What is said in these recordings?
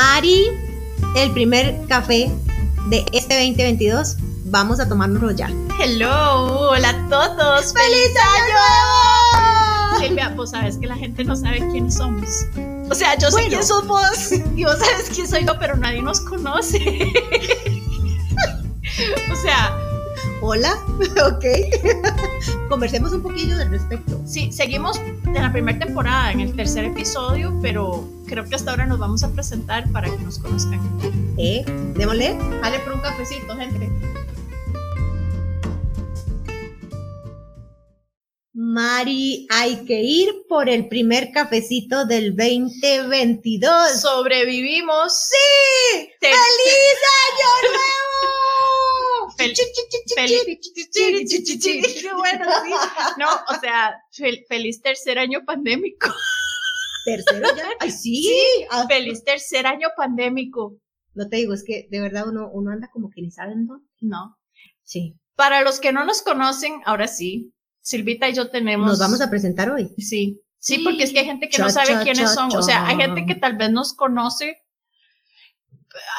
Mari, el primer café de este 2022. Vamos a tomárnoslo ya. Hello, hola a todos. ¡Feliz año nuevo! Silvia, vos sabes que la gente no sabe quiénes somos. O sea, yo sé Bueno. quién sos vos y vos sabes quién soy yo, pero nadie nos conoce. o sea, Hola, ok. Conversemos un poquillo al respecto. sí, seguimos en la primera temporada, en el tercer episodio, pero creo que hasta ahora nos vamos a presentar para que nos conozcan. ¿Eh? Démosle. Dale por un cafecito, gente. Mari, hay que ir por el primer cafecito del 2022. Sobrevivimos. ¡Sí! Te- ¡Feliz año nuevo! Fel- Fel-. Qué bueno, sí. No, o sea, fel- feliz tercer año pandémico. Tercero ya. Ay, sí. Ah, Feliz tercer año pandémico. no te digo, es que de verdad uno, uno anda como que ni saben dónde. No. Sí. Para los que no nos conocen, ahora sí, Silvita y yo tenemos. Nos vamos a presentar hoy. Sí. Sí, porque es que hay gente que Cha, no sabe cha, quiénes cha, son. O sea, hay gente que tal vez nos conoce.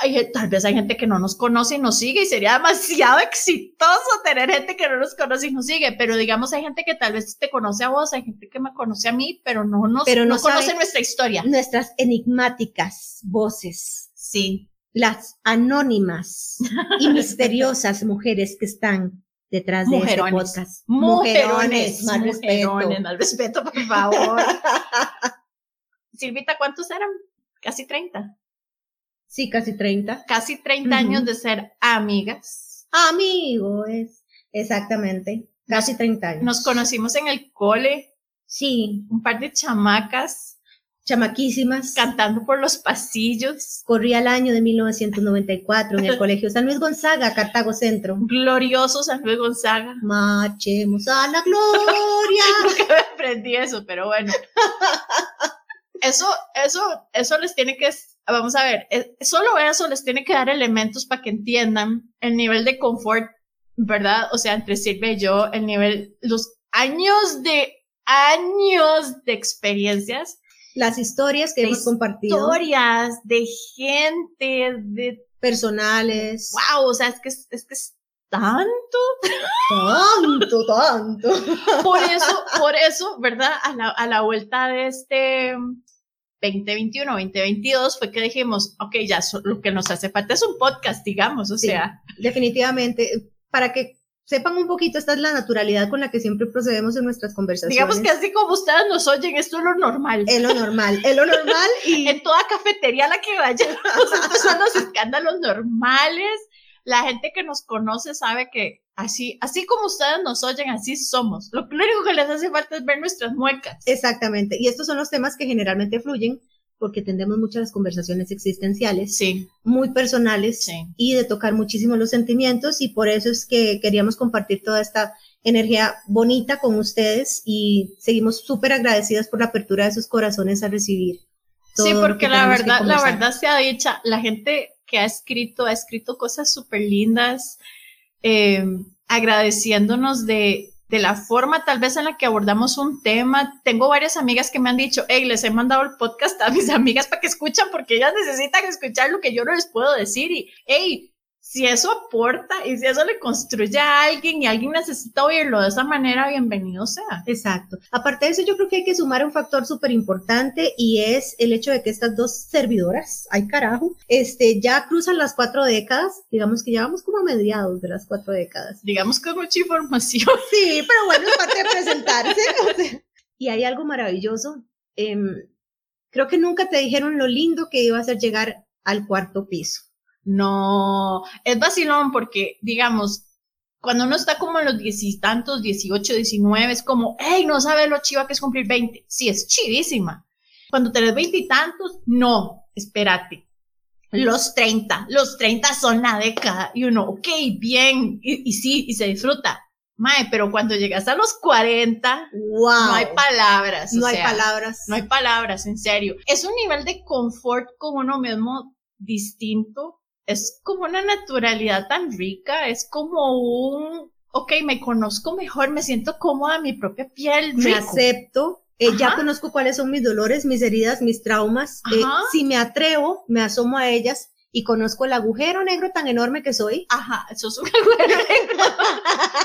Hay, tal vez hay gente que no nos conoce y nos sigue y sería demasiado exitoso tener gente que no nos conoce y nos sigue, pero digamos hay gente que tal vez te conoce a vos, hay gente que me conoce a mí, pero no nos Pero no no conoce nuestra historia. Nuestras enigmáticas voces, Sí. las anónimas y misteriosas mujeres que están detrás de Mujerones. este podcast. Mujerones, más respeto. mujerones, más respeto, por favor. Silvita, ¿cuántos eran? Casi 30. Sí, casi 30. Casi 30 Ujú. años de ser amigas. Amigo, es exactamente. Casi 30 años. Nos conocimos en el cole, Sí, un par de chamacas chamaquísimas. cantando por los pasillos. Corría el año de 1994 en el Colegio San Luis Gonzaga, Cartago Centro. Glorioso San Luis Gonzaga. Marchemos a la gloria. Nunca me aprendí eso, pero bueno. Eso, eso, eso les tiene que, vamos a ver, eh, solo eso les tiene que dar elementos para que entiendan el nivel de confort, ¿verdad? O sea, entre Silvia y yo, el nivel, los años de, años de experiencias, Las historias que hemos compartido, historias de gente, de, personales. wow, o sea, es que es, es que es tanto. Tanto, tanto. Por eso, por eso, ¿verdad? A la, a la vuelta de este 2021, 2022 fue que dijimos, ok, ya so- lo que nos hace falta es un podcast, digamos, o Sí. sea, Definitivamente, para que sepan un poquito, esta es la naturalidad con la que siempre procedemos en nuestras conversaciones. digamos que así como ustedes nos oyen, esto es lo normal. es lo normal, es lo normal y En toda cafetería a la que vayamos, estos son los escándalos normales. La gente que nos conoce sabe que así, así como ustedes nos oyen, así somos. Lo, único que les hace falta es ver nuestras muecas. exactamente. Y estos son los temas que generalmente fluyen porque tendemos muchas conversaciones existenciales, Sí, muy personales sí. y de tocar muchísimo los sentimientos y por eso es que queríamos compartir toda esta energía bonita con ustedes y seguimos súper agradecidas por la apertura de sus corazones a recibir. todo Sí, porque que la verdad, la verdad sea dicha, la gente que ha escrito, ha escrito cosas súper lindas, eh, agradeciéndonos de, de la forma tal vez en la que abordamos un tema. Tengo varias amigas que me han dicho, hey, les he mandado el podcast a mis amigas para que escuchan porque ellas necesitan escuchar lo que yo no les puedo decir y, hey, si eso aporta y si eso le construye a alguien y alguien necesita oírlo de esa manera, bienvenido sea. Exacto. Aparte de eso, yo creo que hay que sumar un factor súper importante y es el hecho de que estas dos servidoras, ay carajo, este, ya cruzan las cuatro décadas, digamos que ya vamos como a mediados de las cuatro décadas. Digamos con mucha información. Sí, pero bueno, es parte de presentarse. o sea. y hay algo maravilloso. em, creo que nunca te dijeron lo lindo que iba a ser llegar al cuarto piso. No, es vacilón porque, digamos, cuando uno está como en los diez y tantos, 18, 19, es como, hey, no sabe lo chiva que es cumplir 20. Sí, es chivísima. Cuando tenés 20 y tantos, no, espérate. Los 30, los 30 son la década. Y uno, ok, bien, y, y sí, y se disfruta. Mae, pero cuando llegas a los 40, ¡Wow! no hay palabras. o No hay sea, palabras. no hay palabras, en serio. Es un nivel de confort con uno mismo distinto. Es como una naturalidad tan rica. Es como un, ok, me conozco mejor, me siento cómoda en mi propia piel. me acepto, Eh, ya conozco cuáles son mis dolores, mis heridas, mis traumas. Eh, si me atrevo, me asomo a ellas y conozco el agujero negro tan enorme que soy. Ajá, eso es un agujero negro.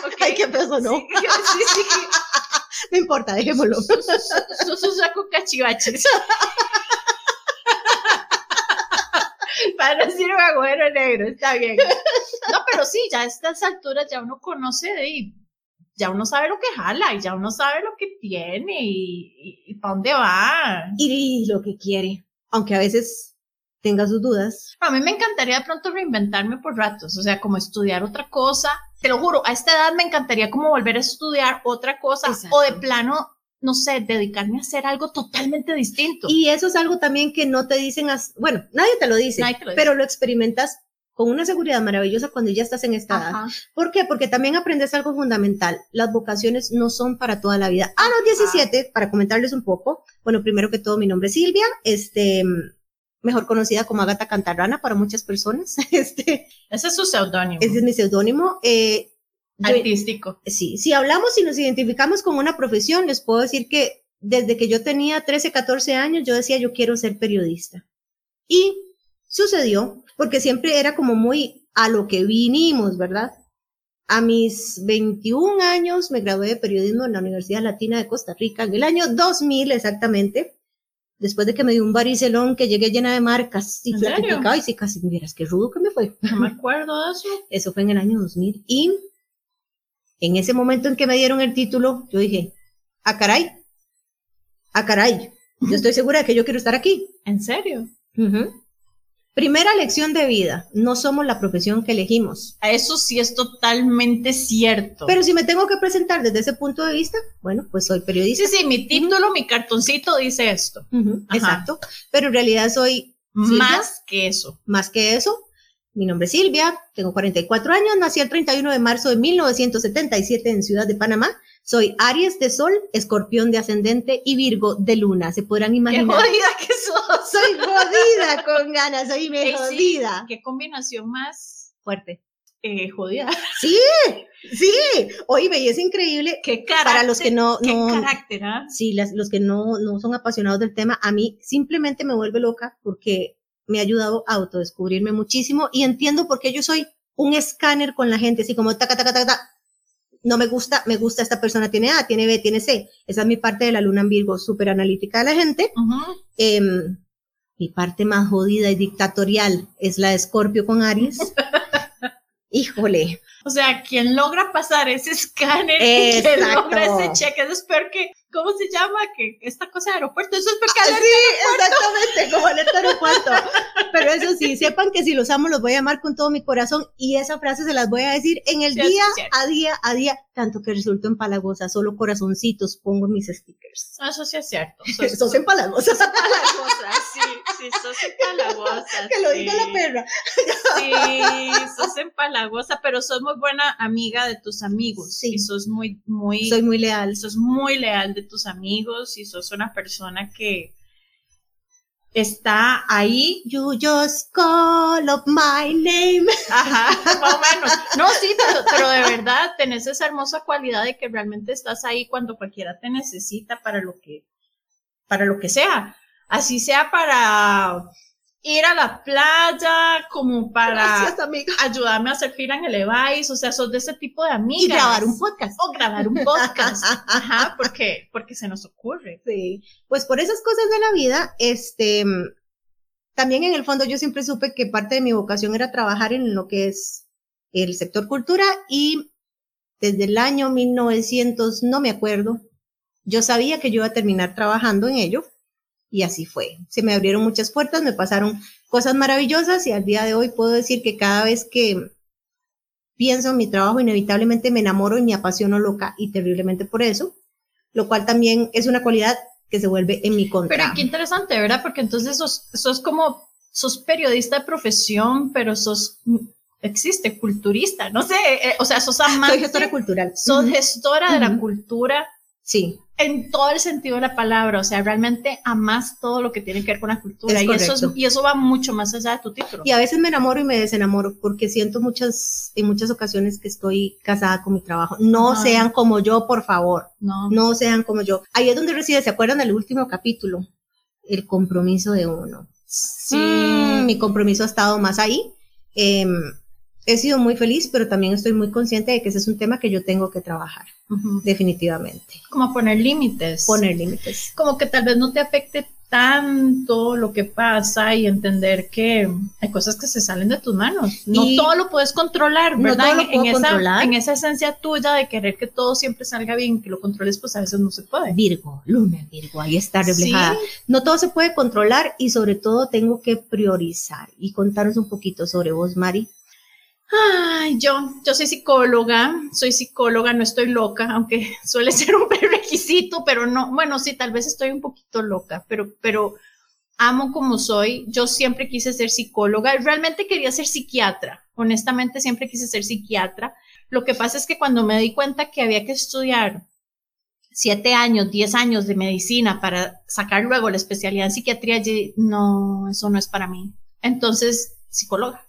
okay. Ay, qué peso, ¿no? Sí, sí, sí. no importa, dejémoslo. Sos un saco cachivaches. Para decir un agujero negro, está bien. No, pero sí, ya a estas alturas ya uno conoce de ya uno sabe lo que jala y ya uno sabe lo que tiene y, y, para dónde va. Y lo que quiere, aunque a veces tenga sus dudas. A mí me encantaría de pronto reinventarme por ratos, o sea, como estudiar otra cosa. Te lo juro, a esta edad me encantaría como volver a estudiar otra cosa o de plano no sé, dedicarme a hacer algo totalmente distinto. Y eso es algo también que no te dicen, bueno, nadie te lo dice, pero lo experimentas con una seguridad maravillosa cuando ya estás en esta edad. ¿Por qué? Porque también aprendes algo fundamental. Las vocaciones no son para toda la vida. A los 17, para comentarles un poco, bueno, primero que todo, mi nombre es Silvia, este, mejor conocida como Agata Cantarrana para muchas personas. Este, ese es su seudónimo. Ese es mi seudónimo. Eh, Artístico. sí, si hablamos y nos identificamos con una profesión, les puedo decir que desde que yo tenía 13, 14 años, yo decía, yo quiero ser periodista. Y sucedió, porque siempre era como muy a lo que vinimos, ¿verdad? A mis 21 años me gradué de periodismo en la Universidad Latina de Costa Rica, en el año 2000 exactamente, después de que me dio un baricelón que llegué llena de marcas y y sí, casi miras qué rudo que me fue. No me acuerdo de eso. Eso fue en el año 2000 y en ese momento en que me dieron el título, yo dije, a ah, caray, a ah, caray, yo estoy segura de que yo quiero estar aquí. ¿En serio? Primera lección de vida, no somos la profesión que elegimos. Eso sí es totalmente cierto. Pero si me tengo que presentar desde ese punto de vista, bueno, pues soy periodista. Sí, sí, mi título, mi cartoncito dice esto. Exacto. Pero en realidad soy... Más que eso. Más que eso. Mi nombre es Silvia, tengo 44 años, nací el 31 de marzo de 1977 en Ciudad de Panamá. Soy Aries de Sol, Escorpión de Ascendente y Virgo de Luna. Se podrán imaginar. ¡Qué jodida que sos! Soy jodida con ganas, soy me jodida. ¿Qué combinación más fuerte? Eh, jodida. Sí, sí. Oye, y es increíble. Qué carácter, para los que no, qué carácter, ¿ah? Sí, los que no, no son apasionados del tema, a mí simplemente me vuelve loca porque me ha ayudado a autodescubrirme muchísimo y entiendo por qué yo soy un escáner con la gente, así como taca, taca, taca, taca. No me gusta, me gusta esta persona, tiene A, tiene B, tiene C. Esa es mi parte de la luna en Virgo, súper analítica de la gente. Em, mi parte más jodida y dictatorial es la de Escorpio con Aries. Híjole. O sea, quien logra pasar ese escáner, quien logra ese cheque, es peor que ¿cómo se llama? Que esta cosa de aeropuerto, eso es porque ah, Sí, exactamente, como el aeropuerto. Pero eso sí, sepan que si los amo los voy a amar con todo mi corazón y esa frase se las voy a decir en el día a día a día, tanto que resulto empalagosa, solo corazoncitos pongo mis stickers. Ah, eso sí es cierto. Sos, sos empalagosa. Sos empalagosa, sí, sí, sos empalagosa. Que lo diga la perra. Sí, sos empalagosa, pero sos muy buena amiga de tus amigos. Sí. Y sos muy, muy. Soy muy leal. Sos muy leal de tus amigos y sos una persona que está ahí. You just call up my name. Ajá, más o menos. No, sí, pero, de verdad tenés esa hermosa cualidad de que realmente estás ahí cuando cualquiera te necesita para lo que, para lo que sea. Así sea para ir a la playa como para ayudarme a hacer fila en el Evice, o sea, sos de ese tipo de amigas. Y grabar un podcast. O grabar un podcast. Ajá, porque, porque se nos ocurre. Sí. Pues por esas cosas de la vida, este, también en el fondo yo siempre supe que parte de mi vocación era trabajar en lo que es el sector cultura y desde el año 1900, no me acuerdo, yo sabía que yo iba a terminar trabajando en ello y así fue. Se me abrieron muchas puertas, me pasaron cosas maravillosas y al día de hoy puedo decir que cada vez que pienso en mi trabajo inevitablemente me enamoro y me apasiono loca y terriblemente por eso, lo cual también es una cualidad que se vuelve en mi contra. Pero qué interesante, ¿verdad? Porque entonces sos, sos como, sos periodista de profesión, pero sos, existe, culturista, no sé, eh, o sea, sos amante. Soy gestora cultural. Sos gestora de la cultura Sí. En todo el sentido de la palabra, o sea, realmente amas todo lo que tiene que ver con la cultura Es y eso, es- y eso va mucho más allá de tu título. Y a veces me enamoro y me desenamoro porque siento muchas, en muchas ocasiones que estoy casada con mi trabajo. No sean como yo, por favor. No, No sean como yo. Ahí es donde reside, ¿se acuerdan del último capítulo? El compromiso de uno. sí. Mm, mi compromiso ha estado más ahí. Em, he sido muy feliz, pero también estoy muy consciente de que ese es un tema que yo tengo que trabajar, Ujú. definitivamente. Como poner límites. Poner límites. como que tal vez no te afecte tanto lo que pasa y entender que hay cosas que se salen de tus manos. No Y- todo lo puedes controlar, No ¿verdad? todo lo en, puedo en esa, controlar. en esa esencia tuya de querer que todo siempre salga bien, que lo controles, pues a veces no se puede. Virgo, luna Virgo, ahí está reflejada. Sí. No todo se puede controlar y sobre todo tengo que priorizar y contaros un poquito sobre vos, Mari. Ay, yo, yo soy psicóloga, soy psicóloga, no estoy loca, aunque suele ser un prerequisito, pero no, bueno, sí, tal vez estoy un poquito loca, pero, pero amo como soy. Yo siempre quise ser psicóloga, realmente quería ser psiquiatra, honestamente siempre quise ser psiquiatra. Lo que pasa es que cuando me di cuenta que había que estudiar siete años, diez años de medicina para sacar luego la especialidad en psiquiatría, no, eso no es para mí. Entonces, psicóloga.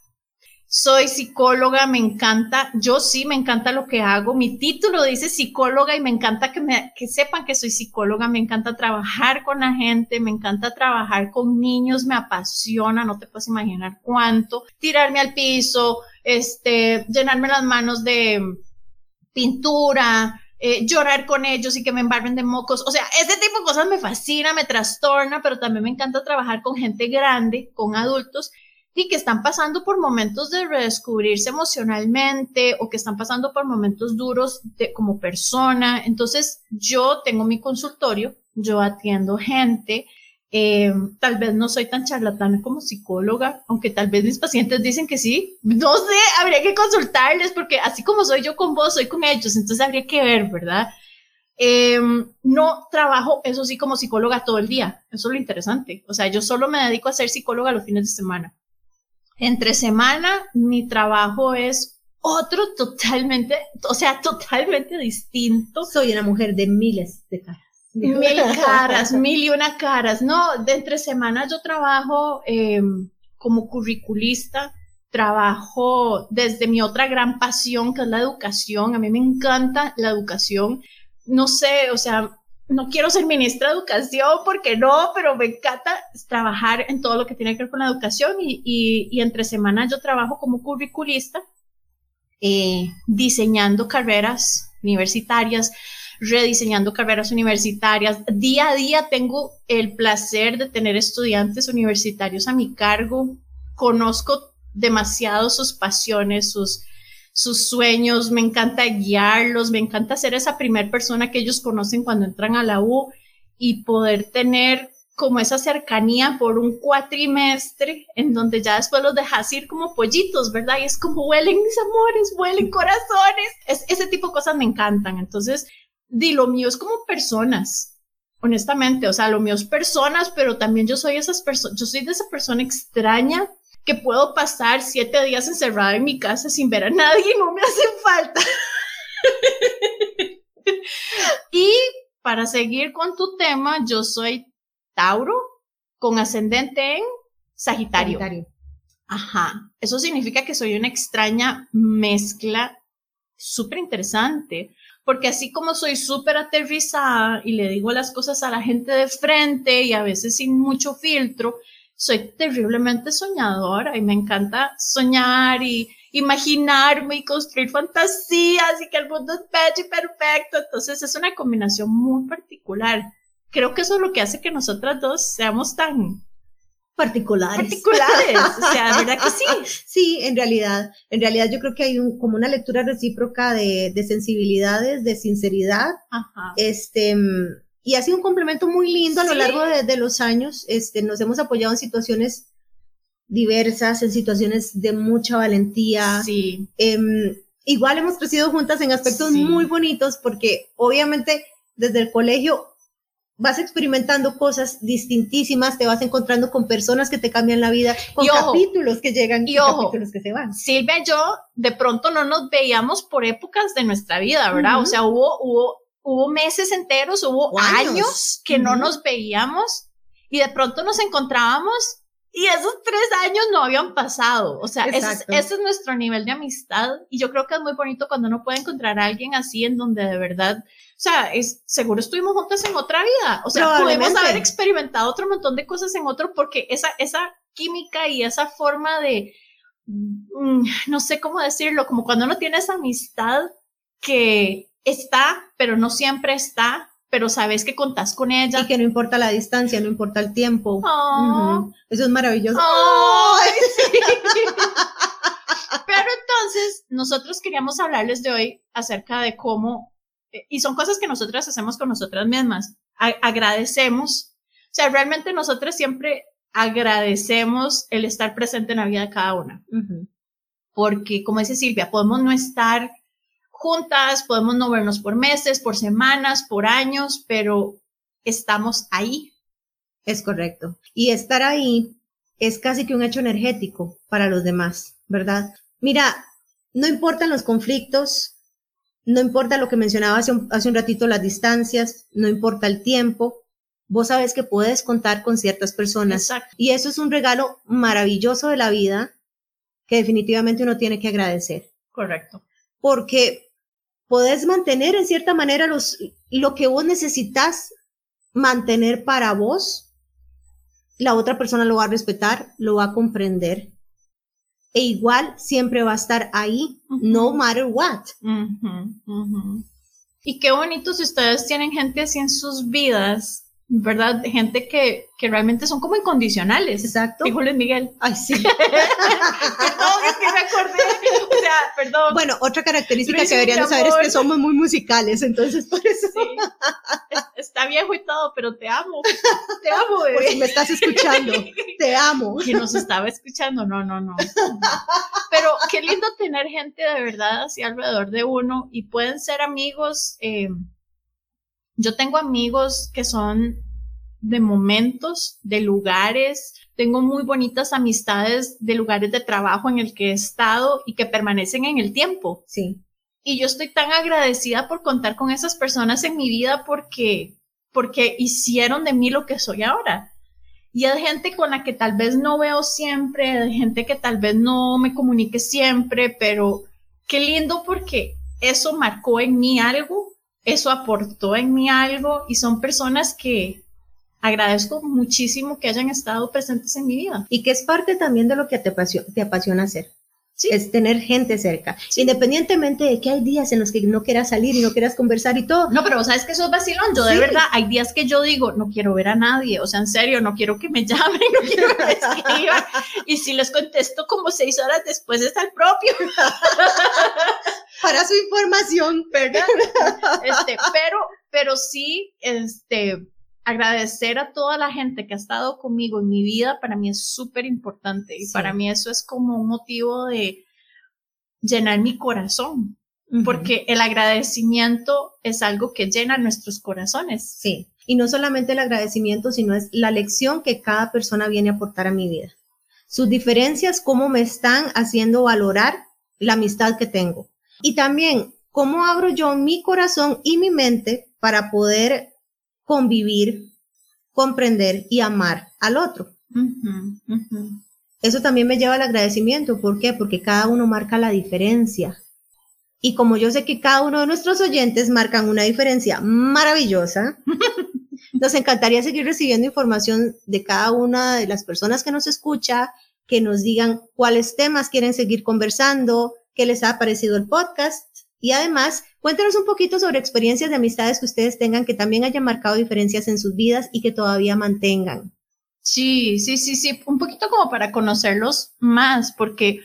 Soy psicóloga, me encanta, yo sí me encanta lo que hago. Mi título dice psicóloga y me encanta que, me, que sepan que soy psicóloga, me encanta trabajar con la gente, me encanta trabajar con niños, me apasiona, no te puedes imaginar cuánto. Tirarme al piso, este, llenarme las manos de pintura, eh, llorar con ellos y que me embarren de mocos. O sea, ese tipo de cosas me fascina, me trastorna, pero también me encanta trabajar con gente grande, con adultos y que están pasando por momentos de redescubrirse emocionalmente o que están pasando por momentos duros de, como persona. Entonces, yo tengo mi consultorio, yo atiendo gente. Eh, tal vez no soy tan charlatana como psicóloga, aunque tal vez mis pacientes dicen que sí. No sé, habría que consultarles porque así como soy yo con vos, soy con ellos, entonces habría que ver, ¿verdad? Eh, no trabajo, eso sí, como psicóloga todo el día. Eso es lo interesante. O sea, yo solo me dedico a ser psicóloga los fines de semana. Entre semana, mi trabajo es otro totalmente, o sea, totalmente distinto. Soy una mujer de miles de caras. Mil caras, mil y una caras. No, de entre semana yo trabajo eh, como curriculista, trabajo desde mi otra gran pasión, que es la educación. A mí me encanta la educación. No sé, o sea, no quiero ser ministra de educación porque no, pero me encanta trabajar en todo lo que tiene que ver con la educación y, y, y entre semanas yo trabajo como curriculista, eh, diseñando carreras universitarias, rediseñando carreras universitarias. Día a día tengo el placer de tener estudiantes universitarios a mi cargo. Conozco demasiado sus pasiones, sus, sus sueños, me encanta guiarlos, me encanta ser esa primera persona que ellos conocen cuando entran a la U y poder tener como esa cercanía por un cuatrimestre en donde ya después los dejas ir como pollitos, ¿verdad? Y es como huelen mis amores, huelen corazones. Es, ese tipo de cosas me encantan. Entonces, di lo mío es como personas, honestamente. O sea, lo mío es personas, pero también yo soy esas personas, yo soy de esa persona extraña que puedo pasar siete días encerrada en mi casa sin ver a nadie y no me hacen falta. y para seguir con tu tema, yo soy Tauro con ascendente en Sagitario. Sagitario. Ajá. Eso significa que soy una extraña mezcla súper interesante. Porque así como soy súper aterrizada y le digo las cosas a la gente de frente y a veces sin mucho filtro, soy terriblemente soñadora y me encanta soñar y imaginarme y construir fantasías y que el mundo es bello y perfecto. Entonces es una combinación muy particular. Creo que eso es lo que hace que nosotras dos seamos tan Particulares. particulares. O sea, ¿verdad que sí? Sí, en realidad, en realidad yo creo que hay un, como una lectura recíproca de, de sensibilidades, de sinceridad, Ajá. este, mm, y ha sido un complemento muy lindo a lo Sí. largo de, de los años, este, nos hemos apoyado en situaciones diversas, en situaciones de mucha valentía, Sí. Em, igual hemos crecido juntas en aspectos Sí. muy bonitos porque obviamente desde el colegio vas experimentando cosas distintísimas, te vas encontrando con personas que te cambian la vida, con Y ojo, capítulos que llegan y y ojo. capítulos que se van. Silvia y yo de pronto no nos veíamos por épocas de nuestra vida, ¿verdad? Ujú. O sea, hubo, hubo hubo meses enteros, hubo años, que no nos veíamos y de pronto nos encontrábamos y esos tres años no habían pasado. O sea, ese es, nuestro nivel de amistad. Y yo creo que es muy bonito cuando uno puede encontrar a alguien así en donde de verdad, o sea, es, seguro estuvimos juntos en otra vida. O sea, podemos haber experimentado otro montón de cosas en otro porque esa, esa química y esa forma de, mm, no sé cómo decirlo, como cuando uno tiene esa amistad que está, pero no siempre está, pero sabes que contás con ella. Y que no importa la distancia, no importa el tiempo. Oh. Eso es maravilloso. pero entonces, nosotros queríamos hablarles de hoy acerca de cómo, eh, y son cosas que nosotras hacemos con nosotras mismas. agradecemos. O sea, realmente nosotras siempre agradecemos el estar presente en la vida de cada una. Porque, como dice Silvia, podemos no estar juntas, podemos no vernos por meses, por semanas, por años, pero estamos ahí. Es correcto. Y estar ahí es casi que un hecho energético para los demás, ¿verdad? Mira, no importan los conflictos, no importa lo que mencionaba hace un, hace un ratito, las distancias, no importa el tiempo, vos sabes que puedes contar con ciertas personas. Exacto. Y eso es un regalo maravilloso de la vida que definitivamente uno tiene que agradecer. Correcto. Porque podés mantener en cierta manera los, lo que vos necesitas mantener para vos, la otra persona lo va a respetar, lo va a comprender. E igual siempre va a estar ahí, no matter what. Y qué bonito si ustedes tienen gente así en sus vidas ¿verdad? Gente que, que realmente son como incondicionales. Exacto. Dijo Luis Miguel. Ay, sí. perdón, es que me acordé. O sea, perdón. Bueno, otra característica que deberían saber es que somos muy musicales, entonces por eso. Sí. Está viejo y todo, pero te amo. Te amo, bebé. Por si me estás escuchando, te amo. Que nos estaba escuchando, no, no, no. Pero qué lindo tener gente de verdad así alrededor de uno y pueden ser amigos. Eh, yo tengo amigos que son de momentos, de lugares, tengo muy bonitas amistades de lugares de trabajo en el que he estado y que permanecen en el tiempo. Sí. Y yo estoy tan agradecida por contar con esas personas en mi vida porque, porque hicieron de mí lo que soy ahora. Y hay gente con la que tal vez no veo siempre, hay gente que tal vez no me comunique siempre, pero qué lindo porque eso marcó en mí algo eso aportó en mí algo y son personas que agradezco muchísimo que hayan estado presentes en mi vida. Y que es parte también de lo que te apasiona, te apasiona hacer. Sí. Es tener gente cerca. Independientemente de que hay días en los que no quieras salir y no quieras conversar y todo. No, pero sabes que eso es vacilón. Yo de verdad, hay días que yo digo, no quiero ver a nadie. O sea, en serio, no quiero que me llamen, no quiero que me escriban. y si les contesto como seis horas después está el propio. para su información, ¿verdad? Este, pero, pero sí, este, agradecer a toda la gente que ha estado conmigo en mi vida, para mí es súper importante y para mí eso es como un motivo de llenar mi corazón, porque el agradecimiento es algo que llena nuestros corazones. Sí, y no solamente el agradecimiento, sino es la lección que cada persona viene a aportar a mi vida. Sus diferencias, cómo me están haciendo valorar la amistad que tengo. Y también, ¿cómo abro yo mi corazón y mi mente para poder convivir, comprender y amar al otro? Eso también me lleva al agradecimiento. ¿Por qué? Porque cada uno marca la diferencia. Y como yo sé que cada uno de nuestros oyentes marcan una diferencia maravillosa, nos encantaría seguir recibiendo información de cada una de las personas que nos escucha, que nos digan cuáles temas quieren seguir conversando, qué les ha parecido el podcast. Y además cuéntanos un poquito sobre experiencias de amistades que ustedes tengan que también hayan marcado diferencias en sus vidas y que todavía mantengan. Sí, sí, sí, sí, un poquito como para conocerlos más, porque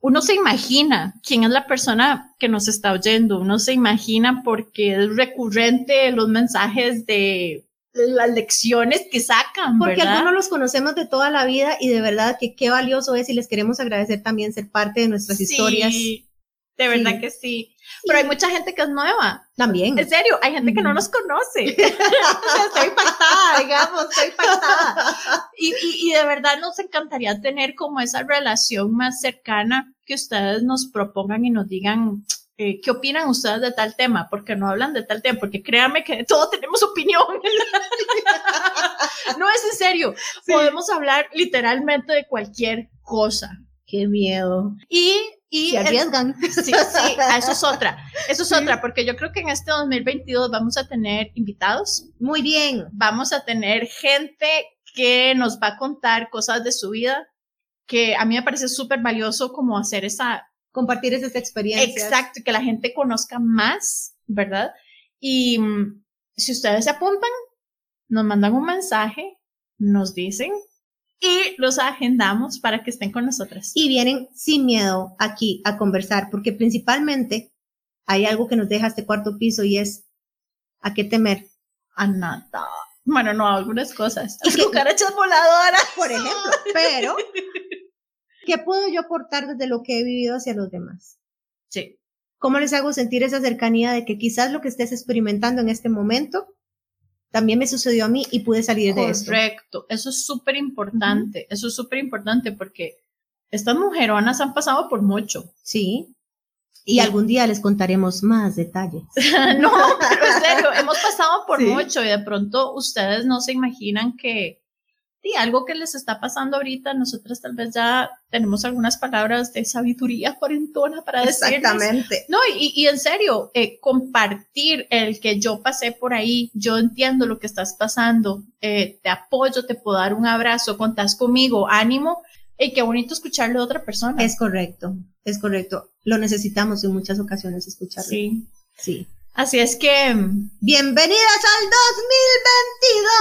uno se imagina quién es la persona que nos está oyendo, uno se imagina porque es recurrente los mensajes de las lecciones que sacan. Porque algunos los conocemos de toda la vida y de verdad que qué valioso es y les queremos agradecer también ser parte de nuestras sí, historias. De verdad que sí. Pero hay mucha gente que es nueva. También. En serio, hay gente que no nos conoce. estoy impactada, digamos, estoy impactada. Y, y, y de verdad nos encantaría tener como esa relación más cercana que ustedes nos propongan y nos digan, eh, ¿qué opinan ustedes de tal tema? Porque no hablan de tal tema, porque créanme que todos tenemos opinión. no es en serio, podemos hablar literalmente de cualquier cosa. Qué miedo. Y y se arriesgan. sí, sí, eso es otra. Eso es otra, porque yo creo que en este 2022 vamos a tener invitados. Muy bien. Vamos a tener gente que nos va a contar cosas de su vida, que a mí me parece súper valioso como hacer esa... Compartir esas experiencias. Exacto, que la gente conozca más, ¿verdad? Y mm, si ustedes se apuntan, nos mandan un mensaje, nos dicen y los agendamos para que estén con nosotras. Y vienen sin miedo aquí a conversar, porque principalmente hay algo que nos deja este cuarto piso y es a qué temer. A nada. Bueno, no, algunas cosas. Las cucarachas voladoras. Por ejemplo. Pero, ¿qué puedo yo aportar desde lo que he vivido hacia los demás? Sí. ¿Cómo les hago sentir esa cercanía de que quizás lo que estés experimentando en este momento también me sucedió a mí y pude salir de esto. Correcto, eso es súper importante, eso es súper importante porque estas mujeronas han pasado por mucho. Sí. Y, algún día les contaremos más detalles. no, pero en serio, hemos pasado por mucho y de pronto ustedes no se imaginan que y algo que les está pasando ahorita, nosotros tal vez ya tenemos algunas palabras de sabiduría cuarentona para decir. Exactamente. No, y, y en serio, eh, compartir el que yo pasé por ahí, yo entiendo lo que estás pasando, eh, te apoyo, te puedo dar un abrazo, contás conmigo, ánimo, y qué bonito escucharlo de otra persona. Es correcto, es correcto. Lo necesitamos en muchas ocasiones escucharlo. Sí. Sí. Así es que. ¡Bienvenidas al 2022!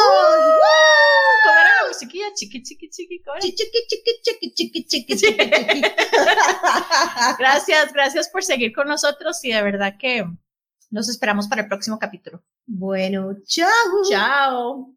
¿Cómo era la musiquilla? Chiqui, chiqui, chiqui, Chiqui, chiqui, chiqui, chiqui, chiqui, chiqui. gracias, gracias por seguir con nosotros y de verdad que nos esperamos para el próximo capítulo. Bueno, chao. Chao.